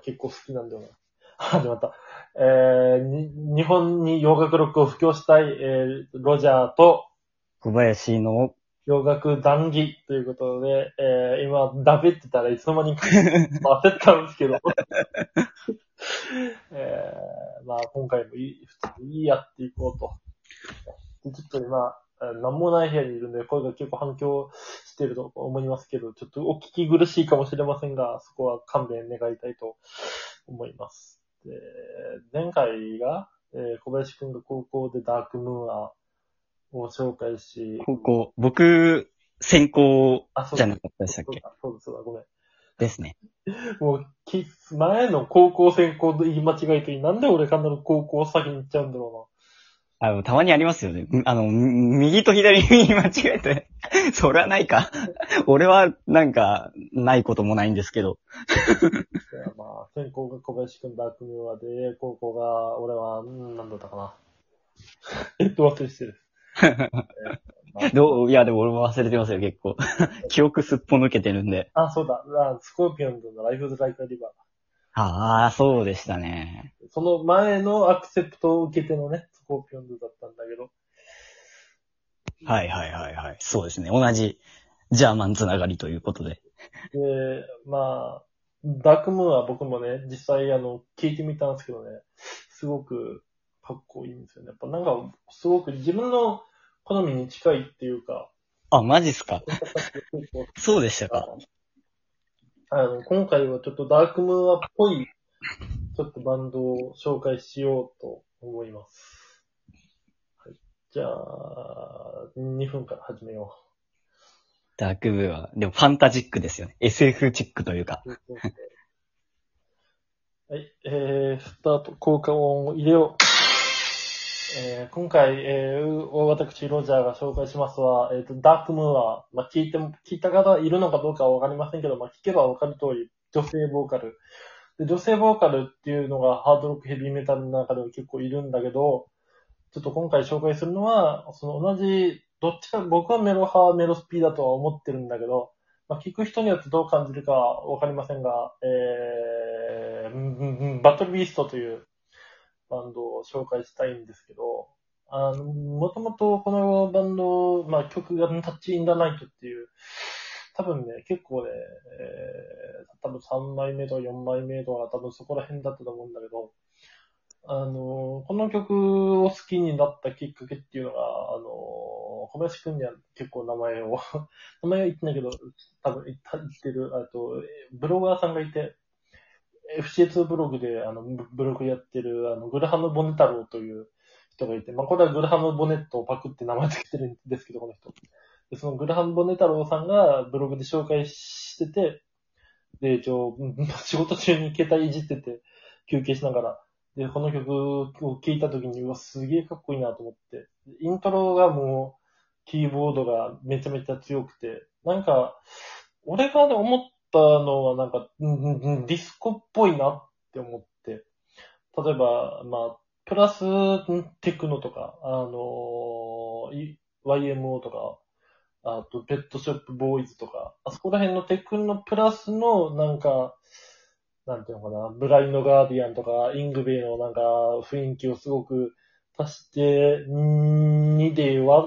結構好きなんだよな。始まった。えー、に日本に洋楽ロックを布教したい、えー、ロジャーと小林の、洋楽談義ということで、えー、今、ダメってたらいつの間にか 焦ったんですけど。えー、まあ今回もいい、普通にいいやっていこうと。でちょっと今、えー何もない部屋にいるんで、声が結構反響していると思いますけど、ちょっとお聞き苦しいかもしれませんが、そこは勘弁願いたいと思います。で前回が、えー小林くんが高校でダークムーアを紹介し、高校、僕、専攻あ、そうじゃなかったでしたっけ？そうだ、そうだ、そうだ、ごめん。ですね。もう、き前の高校専攻で言い間違いといい、なんで俺がなる高校先に行っちゃうんだろあの、たまにありますよね。んあの、み右と左に間違えて。それはないか。俺は、なんか、ないこともないんですけど。まあ、専攻が小林くんダークムーアで、高校が、俺は、んなんだったかな。えっと、忘れしてる。どういや、でも俺も忘れてますよ、結構。記憶すっぽ抜けてるんで。あ、そうだ。あスコーピオンズのライフズライカリバー。ああ、そうでしたね。その前のアクセプトを受けてのね、スコーピオンズだったんだけど。はいはいはいはい。そうですね。同じ、ジャーマンつながりということで。で、まあ、ダークムーンは僕もね、実際あの、聞いてみたんですけどね、すごくかっこいいんですよね。やっぱなんか、すごく自分の好みに近いっていうか、あ、マジっすか？そうでしたか。あの、今回はちょっとダークムーアっぽい、ちょっとバンドを紹介しようと思います。はい。じゃあ、2分から始めよダークブーは、でもファンタジックですよね。SF チックというか。う。はい、えー、スタート、効果音を入れよう。えー、今回、えー、私、ロジャーが紹介しますは、えっ、と、ダークムーア。まあ、聞いても、聞いた方いるのかどうかはわかりませんけど、まあ、聞けばわかる通り、女性ボーカル。で、女性ボーカルっていうのがハードロックヘビーメタルの中では結構いるんだけど、ちょっと今回紹介するのは、その同じ、どっちか、僕はメロ派、メロスピーだとは思ってるんだけど、まあ、聞く人によってどう感じるかわかりませんが、えー、バトルビーストというバンドを紹介したいんですけど、あの、もともとこのバンド、まあ、曲がタッチインダナイトっていう、多分ね、結構ね、えー、多分3枚目とか4枚目とか多分そこら辺だったと思うんだけど、あの、この曲を好きになったきっかけっていうのが、あの、小林くんには結構名前を、名前は言ってないけど、多分言った言ってる、あと、ブロガーさんがいて、FCA2 ブログで、あの、ブログやってる、あの、グルハム・ボネ太郎という人がいて、まあ、これはグルハム・ボネットをパクって名前つけてるんですけど、この人。で、そのグルハム・ボネ太郎さんがブログで紹介してて、で、一応、仕事中に携帯いじってて、休憩しながら、で、この曲を聴いた時に、うわ、すげえかっこいいなと思って、イントロがもう、キーボードがめちゃめちゃ強くて、なんか、俺がね、思ったのは、なんか、ディスコっぽいなって思って、例えば、まあ、プラステクノとか、あの YMO とか、あと、ペットショップボーイズとか、あそこら辺のテクノプラスの、なんか、なんていうのかな、ブラインドガーディアンとか、イングベイのなんか、雰囲気をすごく足して、2で割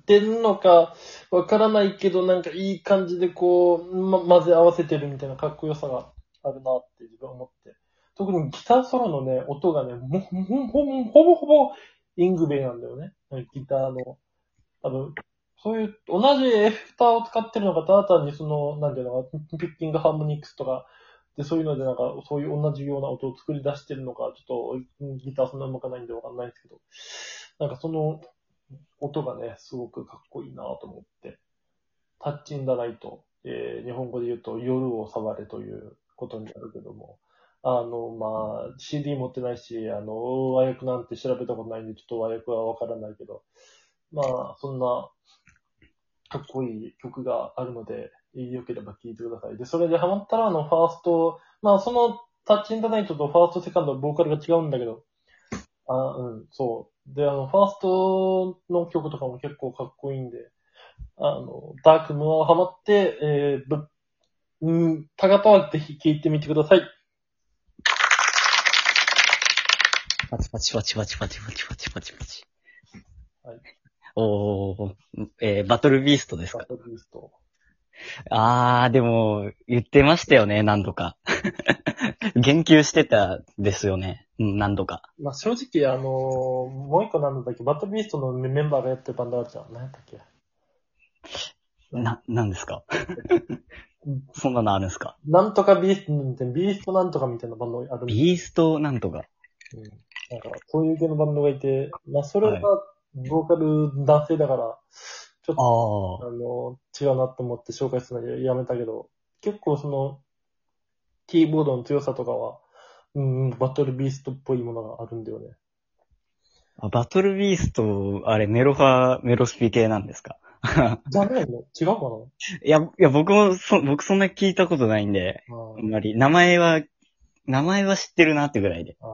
ってるのか、わからないけど、なんかいい感じでこう、ま、混ぜ合わせてるみたいなかっこよさがあるなって自分は思って。特にギターソロのね、音がね、もほほほほぼほぼイングベイなんだよね。ギターの。多分、そういう、同じエフェクターを使ってるのか、ただ単にその、なんていうのか、ピッキングハーモニクスとか、で、そういうのでなんか、そういう同じような音を作り出してるのか、ちょっと、ギターそんな上手くないんでわかんないんですけど、なんかその、音がね、すごくかっこいいなと思って。タッチンダライト、えー、日本語で言うと夜を触れということになるけども、あの、まあ、CD 持ってないし、あの、和訳なんて調べたことないんで、ちょっと和訳はわからないけど、まあ、そんな、かっこいい曲があるので、よければ聴いてください。で、それでハマったら、あの、ファースト、まあ、その、タッチインダナイトとファースト、セカンド、ボーカルが違うんだけど、あうん、そう。で、あの、ファーストの曲とかも結構かっこいいんで、あの、ダークムアハマって、えー、ぶ、うん、たがたはぜひ聴いてみてください。パチパチパチパチパチパチパチパチパチ。はい。おー、えー、バトルビーストですか？バトルビースト。あー、でも、言ってましたよね、何度か。言及してたですよね。うん、何度か。まあ、正直、あのーもう一個なんだっけ、バトルビーストのメンバーがやってるバンドあるじゃん。何やったっけな、何ですか？そんなのあるんですか？なんとかビーストみたいな、ビーストなんとかみたいなバンドあるビーストなんとか。うん。なんか、そういう系のバンドがいて、まあ、それがは、ボーカル男性だから、ちょっあと、ー。あの、違うなと思って紹介するのやめたけど、結構その、キーボードの強さとかは、うん、バトルビーストっぽいものがあるんだよね。あバトルビースト、あれ、メロファー、メロスピ系なんですか？じゃないの？違うかいや、いや、僕も、そ、僕そんな聞いたことないんで、なあんまり、名前は、名前は知ってるなってぐらいで。あ、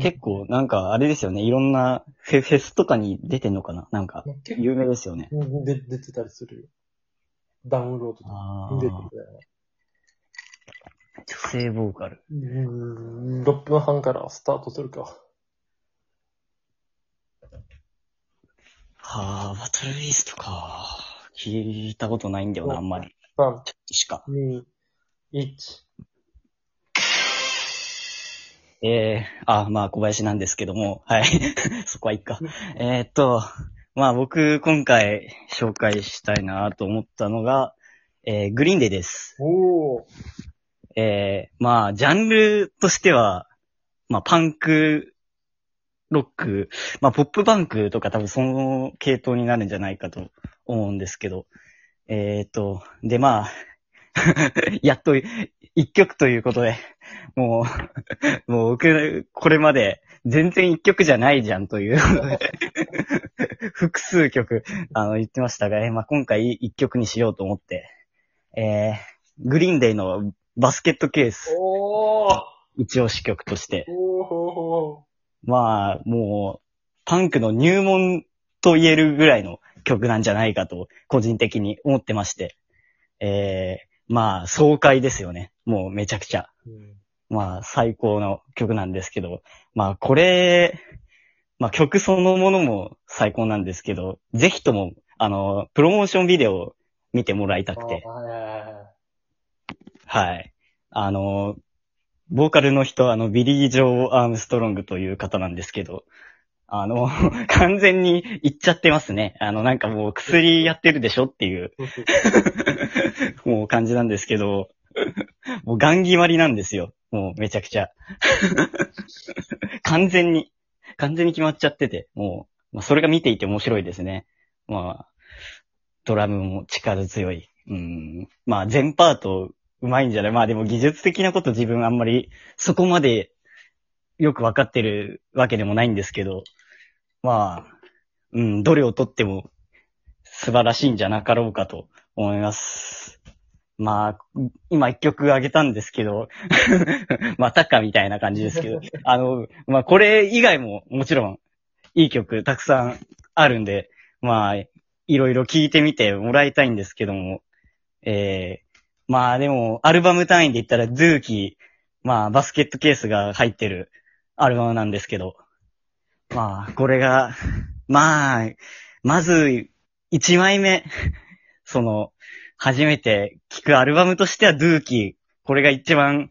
結構、なんか、あれですよね、いろんなフェ、フェスとかに出てんのかな？なんか、有名ですよね。うんで出てたりするよ。ダウンロードとかあ出てたあ、よね。女性ボーカル。うん、6分半からスタートするか。はあ、バトルビーストか。聞いたことないんだよな、あんまり。3、しか。2、1。ええあ、まあ、小林なんですけども、はい。そこはいっか。えーっと、まあ、僕、今回、紹介したいなと思ったのが、えーグリーンデーです。おー。えーまあ、ジャンルとしては、まあ、パンク、ロック、まあ、ポップパンクとか多分その系統になるんじゃないかと思うんですけど、えーっと、で、まあ、やっと一曲ということで、もう、もう僕、これまで全然一曲じゃないじゃんという、複数曲、あの、言ってましたが、えーまあ、今回一曲にしようと思って、えー、グリーンデイのバスケットケース、おー。一押し曲として。まあ、もう、パンクの入門と言えるぐらいの曲なんじゃないかと、個人的に思ってまして。えー、まあ、爽快ですよね。もうめちゃくちゃ。うんまあ、最高の曲なんですけど、まあ、これ、まあ、曲そのものも最高なんですけど、ぜひとも、あの、プロモーションビデオを見てもらいたくてはい。あの、ボーカルの人、あの、ビリー・ジョー・アームストロングという方なんですけど、あの、完全にイっちゃってますね。あの、なんかもう薬やってるでしょっていう、もう感じなんですけど、もうガン決まりなんですよ。もうめちゃくちゃ。完全に、完全に決まっちゃってて、もう、まあ、それが見ていて面白いですね。まあ、ドラムも力強い。うん。まあ、全パートうまいんじゃない？まあでも技術的なこと自分あんまりそこまでよくわかってるわけでもないんですけど、まあ、うん、どれをとっても素晴らしいんじゃなかろうかと思います。まあ、今一曲あげたんですけど、またかみたいな感じですけど、あの、まあこれ以外ももちろんいい曲たくさんあるんで、まあ、いろいろ聴いてみてもらいたいんですけども、えー、まあでも、アルバム単位で言ったら、ドゥーキー、まあ、バスケットケースが入ってるアルバムなんですけど、まあ、これが、まあ、まず、1枚目、その、初めて聴くアルバムとしては、ドゥーキー、これが一番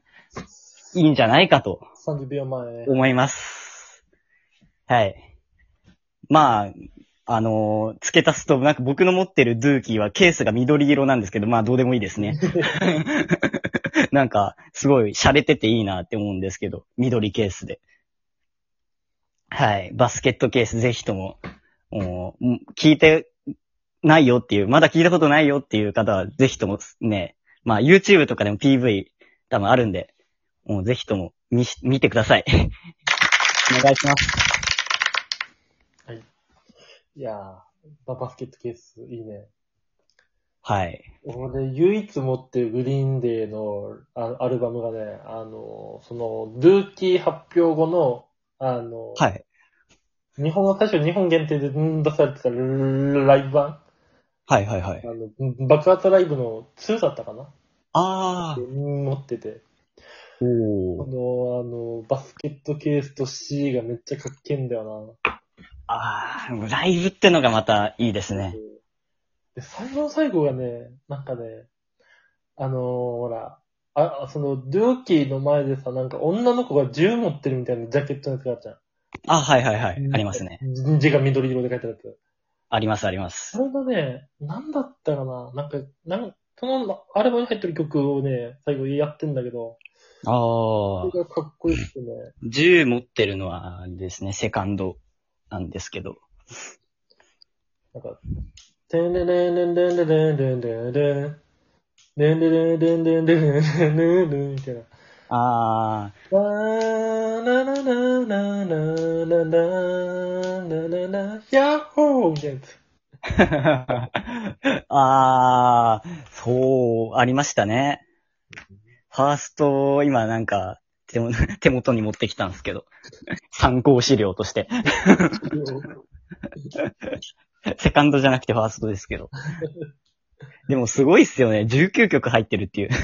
いいんじゃないかと30秒前。思います。はい。まあ、あのー付け足すと、なんか僕の持ってるドゥーキーはケースが緑色なんですけど、まあどうでもいいですね。なんか、すごい洒落てていいなって思うんですけど、緑ケースで。はい。バスケットケースぜひとも、もう、聞いてないよっていう、まだ聞いたことないよっていう方は、ぜひともね、まあ YouTube とかでも PV 多分あるんで、もうぜひとも見し、見てください。お願いします。いやーババスケットケース、いいね。はい。俺、唯一持ってるグリーンデーのあアルバムがね、あの、その、ルーキー発表後の、あの、はい。日本の、確か日本限定でん出されてたライブ版、はいはいはいあ。の、爆発ライブの2だったかな？あ持ってて。こおー。の、あの、バスケットケースと C がめっちゃかっけえんだよあー、ライブってのがまたいいですな。ね。で、最後の最後がね、なんかね、あのーほら、あ、その、ドゥーキーの前でさ、なんか女の子が銃持ってるみたいなジャケットのやつがあるじゃん。あ、はいはいはい。ありますね。。字が緑色で書いてあるやつ。ありますあります。それがね、なんだったかななんか、なんそのアルバムに入ってる曲をね、最後やってんだけど、あーそれ。がかっこよくてね、銃持ってるのはですね、セカンドなんですけど。なんか、てんれれんれんれんれんれんれんれんれん。れんれれんれんれんれんれんれんれんみたいな。あわーななななななななななヤッホーみたいなやつ。ー。あ、そう、ありましたね。ファースト、今なんか、手手元に持ってきたんですけど。参考資料として。セカンドじゃなくてファーストですけど。でもすごいっすよね。19曲入ってるっていう。や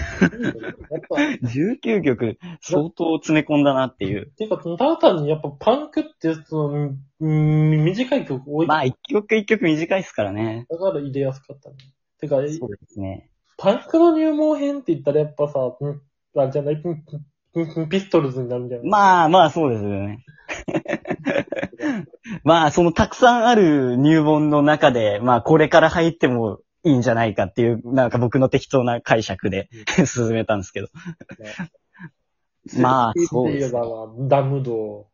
っぱ、19曲、相当詰め込んだなっていう。ていうか、ただ単にやっぱパンクって、その、うん短い曲多い。まあ、一曲一曲短いっすからね。だから入れやすかったね。てか、そうですね。パンクの入門編って言ったらやっぱさ、んあ、じゃない、んんんピストルズになるんじゃない？まあまあ、そうですよね。まあ、そのたくさんある入門の中で、まあ、これから入ってもいいんじゃないかっていう、なんか僕の適当な解釈で進めたんですけど。まあそうですねダムド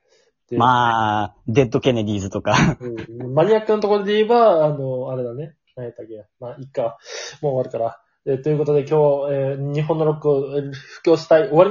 で、まあ、デッドケネディーズとか。うんマニアックなところで言えば、あの、あれだね。何やったっけまあ、いっか。もう終わるから。えーということで今日、えー日本のロックをえー布教したい。終わり